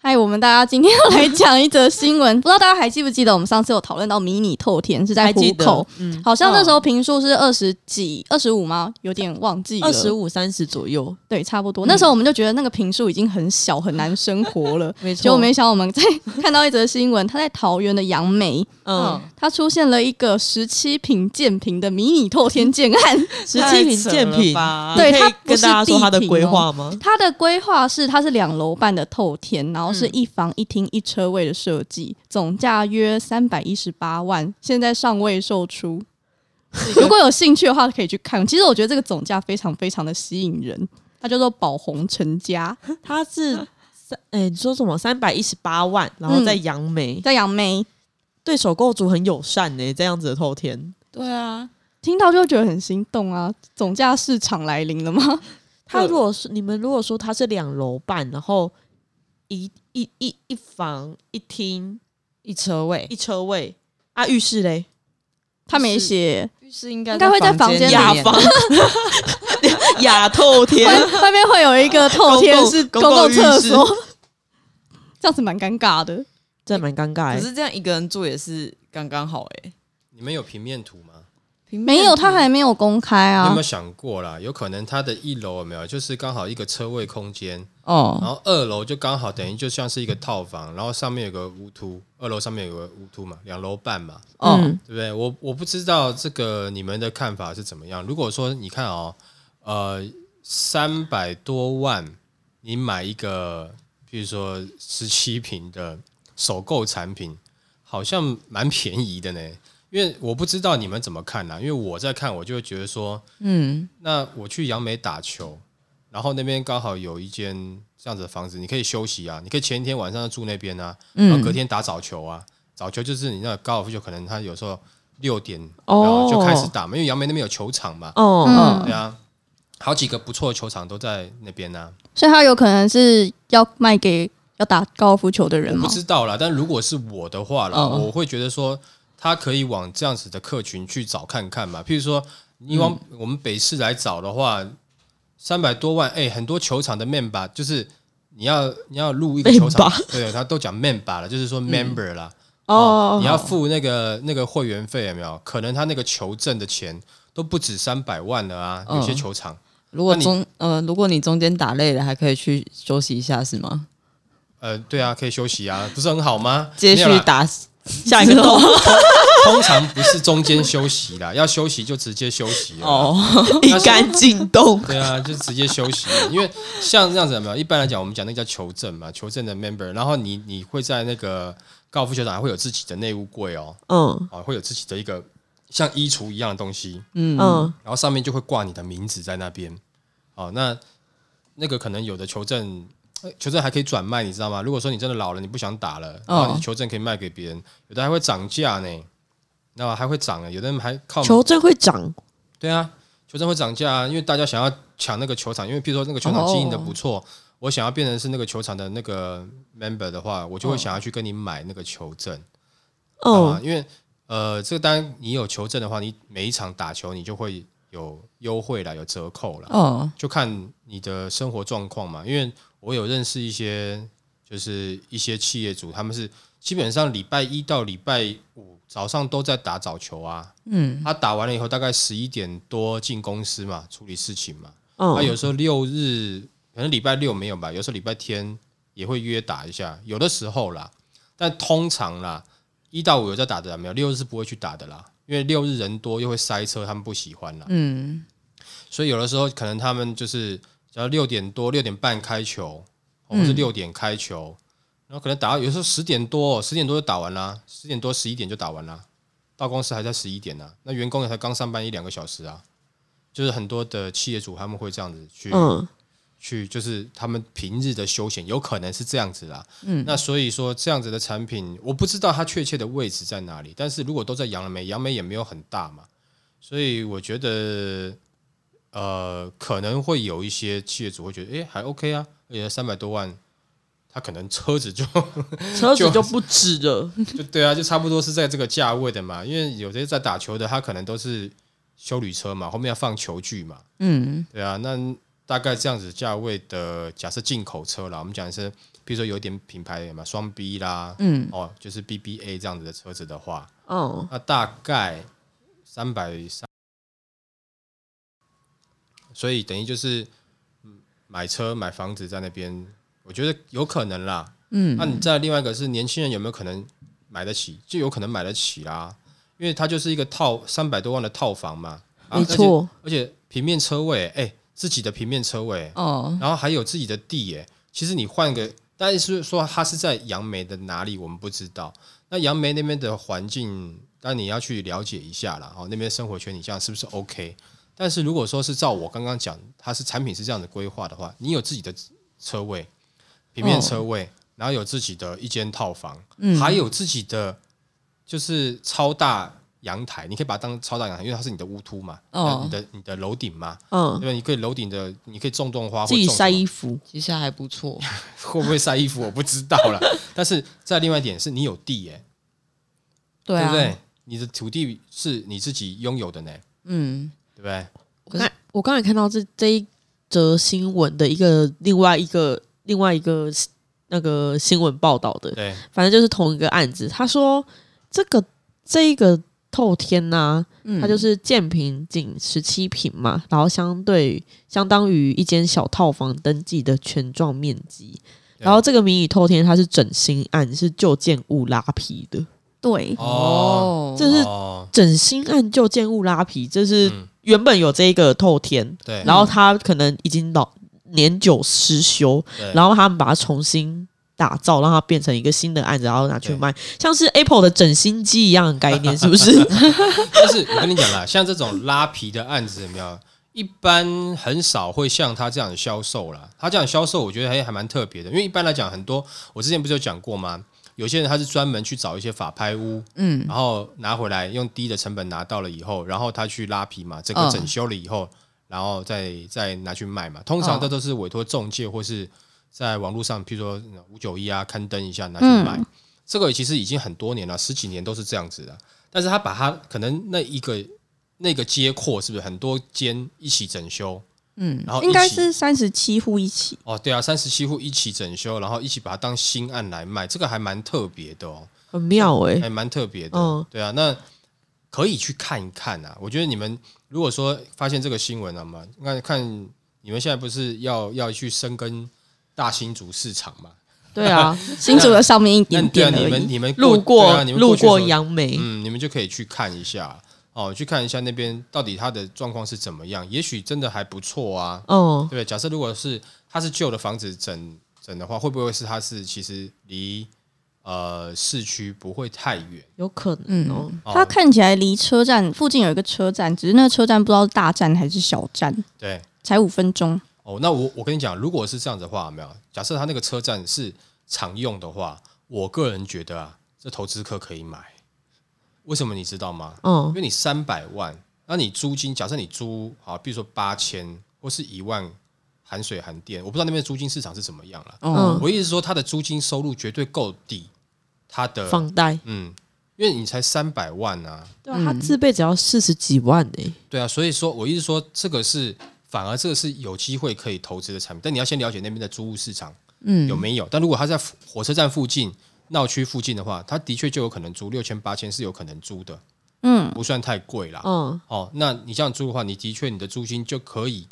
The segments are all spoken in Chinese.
嗨，我们大家今天要来讲一则新闻，不知道大家还记不记得我们上次有讨论到迷你透天是在虎口，嗯，好像那时候平数是二十几、二十五吗？有点忘记了，二十五三十左右，对，差不多。那时候我们就觉得那个平数已经很小，很难生活了。没错。结果没想到我们在看到一则新闻，他在桃园的杨梅，嗯，他出现了一个十七平建平的迷你透天建案。十七平建平，对他跟它不是大家说他的规划吗？他的规划是，它是两楼半的透天，然后是嗯一房一厅一车位的设计，总价约三百一十八万，现在尚未售出。如果有兴趣的话，可以去看。其实我觉得这个总价非常非常的吸引人，它叫做宝红成家，它是三，哎，你说什么？三百一十八万，然后在杨梅，在杨梅。对首购族很友善呢，这样子的透天。对啊，听到就觉得很心动啊！总价市场来临了吗？它如果是你们如果说它是两楼半，然后一一一一房一厅一车位一，车位啊，浴室嘞，他没写，浴室应该应该会在房间里雅面房 雅透天，外外面会有一个透天是公公共共厕所，这样子蛮尴尬的。这蛮尴尬欸。可是这样一个人住也是刚刚好哎。你们有平面图吗？没有，他还没有公开啊你有没有。想过啦？有可能他的一楼有没有，就是刚好一个车位空间，然哦，后二楼就刚好等于就像是一个套房，然后上面有个屋突，二楼上面有个屋突嘛，两楼半嘛，哦，嗯对不对？我我不知道这个你们的看法是怎么样。如果说你看哦，呃，三百多万，你买一个，比如说十七平的首购产品，好像蛮便宜的呢。因为我不知道你们怎么看啊，因为我在看，我就会觉得说，嗯，那我去杨梅打球，然后那边刚好有一间这样子的房子，你可以休息啊，你可以前一天晚上住那边啊，然后隔天打早球啊，早球就是你那个高尔夫球，可能他有时候六点哦。然后就开始打嘛，因为杨梅那边有球场嘛，哦，嗯。对啊，好几个不错的球场都在那边呢、所以他有可能是要卖给要打高尔夫球的人我不？知道啦，但如果是我的话啦，嗯我会觉得说，他可以往这样子的客群去找看看嘛。譬如说，你往我们北市来找的话，三百多万，哎、很多球场的 member 就是你要你要入一个球场对他都讲 member 了，就是说 member 啦。哦，你要付那个那个会员费有没有？可能他那个球证的钱都不止三百万了啊，有些嗯球场。如果你中呃，如果你中间打累了，还可以去休息一下是吗？呃，对啊，可以休息啊，不是很好吗？接续打 下一个透 通常不是中间休息啦，要休息就直接休息。哦，一杆进洞，对啊，就直接休息，因为像这样子有没有？一般来讲，我们讲那个叫求证嘛，求证的 member，然后你你会在那个高尔夫球场还会有自己的内务柜哦，嗯啊，会有自己的一个像衣橱一样的东西，嗯嗯然后上面就会挂你的名字在那边。哦，那那个可能有的求证，呃球证还可以转卖，你知道吗？如果说你真的老了，你不想打了，然后你球证可以卖给别人，有的还会涨价呢，那还会涨啊，有的人还靠球证会涨，对啊，球证会涨价啊，因为大家想要抢那个球场，因为譬如说那个球场经营的不错，我想要变成是那个球场的那个 member 的话，我就会想要去跟你买那个球证，啊、嗯因为呃，这个当然你有球证的话，你每一场打球你就会有优惠啦，有折扣啦，哦，就看你的生活状况嘛。因为我有认识一些，就是一些企业主，他们是基本上礼拜一到礼拜五早上都在打早球啊。嗯，他打完了以后，大概十一点多进公司嘛，处理事情嘛。嗯，他有时候六日，可能礼拜六没有吧，有时候礼拜天也会约打一下，有的时候啦。但通常啦，一到五有在打的啦没有，六日是不会去打的啦，因为六日人多又会塞车，他们不喜欢啦。嗯，所以有的时候可能他们就是只要六点多、六点半开球，或是六点开球，然后可能打到有时候十点多、十点多就打完啦，十点多、十一点就打完啦，到公司还在十一点呢、那员工也才刚上班一两个小时啊，就是很多的企业主他们会这样子去、嗯。去，就是他们平日的休闲，有可能是这样子啦。嗯，那所以说这样子的产品，我不知道它确切的位置在哪里，但是如果都在杨梅，杨梅也没有很大嘛，所以我觉得，呃，可能会有一些企业主会觉得，哎，还 OK 啊，而且三百多万，他可能车子 就车子就不止了。就对啊，就差不多是在这个价位的嘛，因为有些在打球的，他可能都是修旅车嘛，后面要放球具嘛，嗯，对啊，那大概这样子价位的，假设进口车啦，我们讲的是，比如说有点品牌嘛，双 B 啦，嗯，哦，就是 BBA 这样子的车子的话，哦，那大概三百三，所以等于就是嗯买车买房子在那边，我觉得有可能啦。嗯那你再另外一个是年轻人有没有可能买得起？就有可能买得起啦，因为它就是一个套三百多万的套房嘛，啊没错，而且而且平面车位，哎、自己的平面车位，哦，然后还有自己的地耶。其实你换个，但是说它是在杨梅的哪里，我们不知道。那杨梅那边的环境，但你要去了解一下啦。哦，那边生活圈你这样是不是 OK？但是如果说是照我刚刚讲，它是产品是这样的规划的话，你有自己的车位，平面车位，然后有自己的一间套房，还有自己的就是超大阳台，你可以把它当超大阳台，因为它是你的屋突嘛，哦你的你的楼顶嘛，嗯对，吧？你可以楼顶的，你可以种种花，自己晒衣服，其实还不错。会不会晒衣服我不知道了。但是在另外一点是你有地耶、对啊，对不对？你的土地是你自己拥有的呢，嗯，对不对？我刚我刚才看到这这一则新闻的一个另外一个另外一个那个新闻报道的，对，反正就是同一个案子。他说这个这一个透天呐、嗯。它就是建平仅十七平嘛，然后相对相当于一间小套房登记的全状面积。然后这个迷你透天它是整新案，是旧建物拉皮的。对，哦，这是哦。整新案旧建物拉皮，这是嗯。原本有这一个透天，对，然后它可能已经老年久失修，然后他们把它重新打造，让它变成一个新的案子，然后拿去卖，像是 Apple 的整新机一样的概念，是不是？但是我跟你讲啦，像这种拉皮的案子有没有？一般很少会像他这样销售啦。他这样销售，我觉得还还蛮特别的，因为一般来讲，很多我之前不是有讲过吗？有些人他是专门去找一些法拍屋，嗯，然后拿回来用低的成本拿到了以后，然后他去拉皮嘛，整个嗯整修了以后，然后再再拿去卖嘛。通常嗯这都是委托中介或是在网络上，譬如说五九一啊刊登一下拿去卖。这个其实已经很多年了，十几年都是这样子的。但是他把它可能那一个那个街廓是不是很多间一起整修？嗯，然后一应该是三十七户一起。哦，对啊，三十七户一起整修，然后一起把它当新案来卖，这个还蛮特别的哦。很妙哎、还蛮特别的。嗯对啊，那可以去看一看啊。我觉得你们如果说发现这个新闻了嘛，那看你们现在不是要要去深耕大新竹市场嘛？对啊，新竹的上面一点那对啊，点。你们你们路过、啊、你们路过杨梅，嗯，你们就可以去看一下哦，去看一下那边到底它的状况是怎么样，也许真的还不错啊。嗯对不对？假设如果是它是旧的房子整整的话，会不会是它是其实离呃市区不会太远？有可能哦。哦它看起来离车站附近有一个车站，只是那个车站不知道是大站还是小站，对，才五分钟。哦，那我我跟你讲，如果是这样子的话，有没有？假设他那个车站是常用的话，我个人觉得啊，这投资客可以买。为什么你知道吗？嗯因嗯为你三百万，那你租金，假设你租啊，比如说八千或是一万，含水含电，我不知道那边的租金市场是怎么样了。嗯，我意思是说，他的租金收入绝对够抵他的，房贷，嗯，因为你才三百万啊，对啊，他自备只要四十几万呢、对啊，所以说我意思说，这个是反而这个是有机会可以投资的产品，但你要先了解那边的租屋市场。嗯有没有？但如果他在火车站附近、闹区附近的话，他的确就有可能租六千、八千是有可能租的，嗯，不算太贵啦。嗯，哦，那你这样租的话，你的确你的租金就可以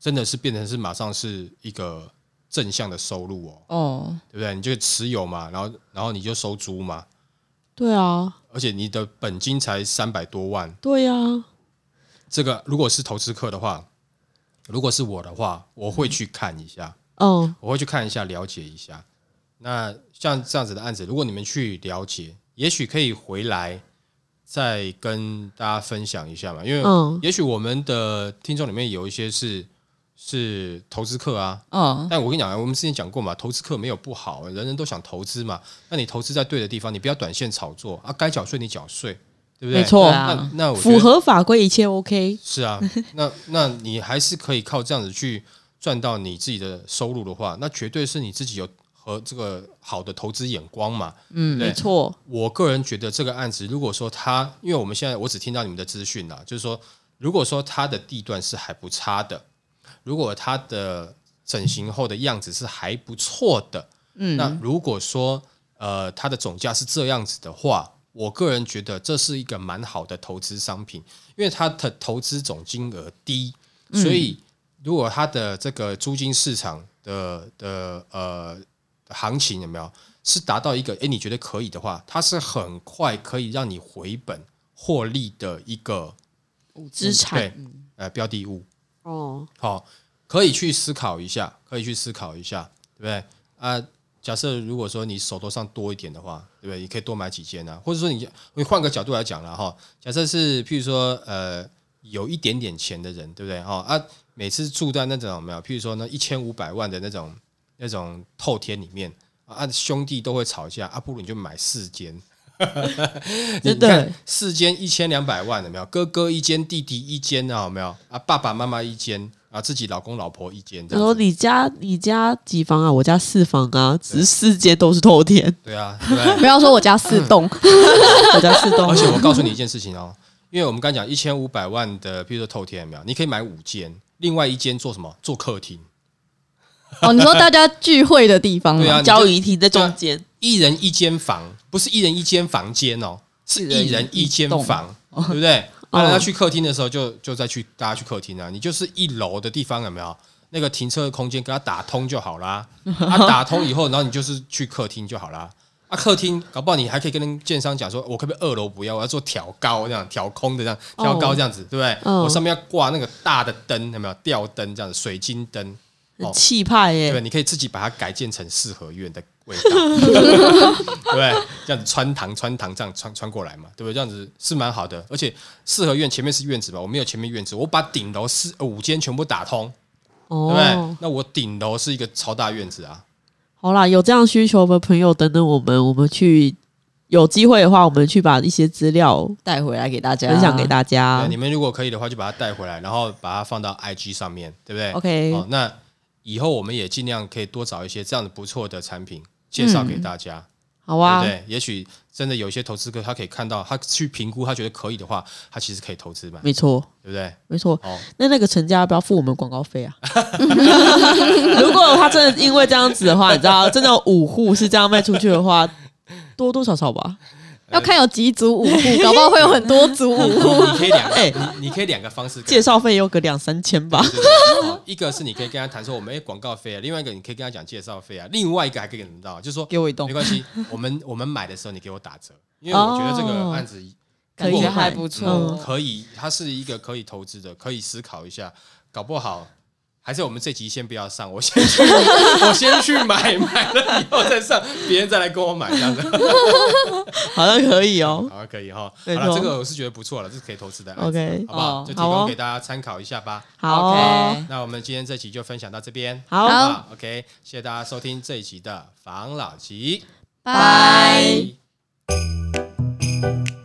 真的是变成是马上是一个正向的收入哦，哦，对不对？你就持有嘛，然后然后你就收租嘛，对啊，而且你的本金才三百多万，对啊，这个如果是投资客的话，如果是我的话，我会去看一下。嗯我会去看一下，了解一下。那像这样子的案子，如果你们去了解，也许可以回来再跟大家分享一下嘛。因为嗯也许我们的听众里面有一些是是投资客啊。嗯，但我跟你讲啊，我们之前讲过嘛，投资客没有不好，人人都想投资嘛。那你投资在对的地方，你不要短线炒作啊，该缴税你缴税，对不对？没错那那我符合法规一切 OK。是啊，那那你还是可以靠这样子去赚到你自己的收入的话，那绝对是你自己有和这个好的投资眼光嘛。嗯没错，我个人觉得这个案子，如果说他，因为我们现在我只听到你们的资讯啦，就是说，如果说它的地段是还不差的，如果它的整形后的样子是还不错的，嗯，那如果说呃它的总价是这样子的话，我个人觉得这是一个蛮好的投资商品，因为它的投资总金额低，所以如果它的这个租金市场的的呃行情有没有是达到一个诶你觉得可以的话，它是很快可以让你回本获利的一个资产对呃标的物。哦，好、可以去思考一下，可以去思考一下，对不对？啊，假设如果说你手头上多一点的话，对不对？你可以多买几间啊，或者说你你换个角度来讲了哈，假设是譬如说呃有一点点钱的人，对不对？哈啊，每次住在那种有没有，譬如说呢一千五百万的那种那种透天里面啊，兄弟都会吵架啊，不如你就买四间。你 真的看四间一千两百万有没有？哥哥一间，弟弟一间啊，有没有？啊，爸爸妈妈一间啊，自己老公老婆一间这他说。你家你家几房啊？我家四房啊，只是四间都是透天，对啊，对不要说我家四栋，我家四栋而。且我告诉你一件事情哦，因为我们刚讲一千五百万的，比如说透天有没有？你可以买五间，另外一间做什么？做客厅，哦，你说大家聚会的地方吗？对啊交谊厅在中间，一人一间房，不是一人一间房间哦，是一人一间房，对不对？啊，哦那去客厅的时候就就再去大家去客厅啊，你就是一楼的地方有没有？那个停车的空间给它打通就好啦。啊，打通以后，然后你就是去客厅就好啦。啊，客厅搞不好你还可以跟建商讲说，我可不可以二楼不要，我要做挑高这样，挑空的这样，挑高这样子，对不对？嗯我上面要挂那个大的灯，有没有吊灯这样子，水晶灯，很气派耶对，耶。你可以自己把它改建成四合院的味道，对 不对？这样子穿堂穿堂这样穿穿过来嘛，对不对？这样子是蛮好的，而且四合院前面是院子吧，我没有前面院子，我把顶楼四呃五间全部打通，对不对哦？，那我顶楼是一个超大院子啊，好啦，有这样需求的朋友等等我们，我们去有机会的话，我们去把一些资料带回来给大家，分享给大家，。你们如果可以的话，就把它带回来，然后把它放到 IG 上面，对不对 OK 哦，那以后我们也尽量可以多找一些这样的不错的产品介绍给大家。好啊对不，对？也许真的有一些投资客，他可以看到，他去评估，他觉得可以的话，他其实可以投资嘛，没错，对不对？没错。哦，那那个陈家要不要付我们广告费啊？如果他真的因为这样子的话，你知道，真的有五户是这样卖出去的话，多多少少吧。要看有几组五户，搞不好会有很多组五户。你可以两个，哎你你可以两个方式介绍费有个两三千吧。对对对哦一个是你可以跟他谈说我们哎广告费啊，另外一个你可以跟他讲介绍费啊，另外一个还可以跟他到，就是说给我一栋没，关系，我们我们买的时候你给我打折，因为我觉得这个案子可以感觉还不错嗯。可以，它是一个可以投资的，可以思考一下，搞不好。还是我们这集先不要上，我先去，我先去买，买了以后再上，别人再来跟我买，这样子，好像可以哦。好像，可以哈。好了，这个我是觉得不错了，这是可以投资的 OK 好不好？哦就提供给大家参考一下吧。好哦 OK 那我们今天这集就分享到这边，好？OK，谢谢大家收听这一集的防老集，拜。拜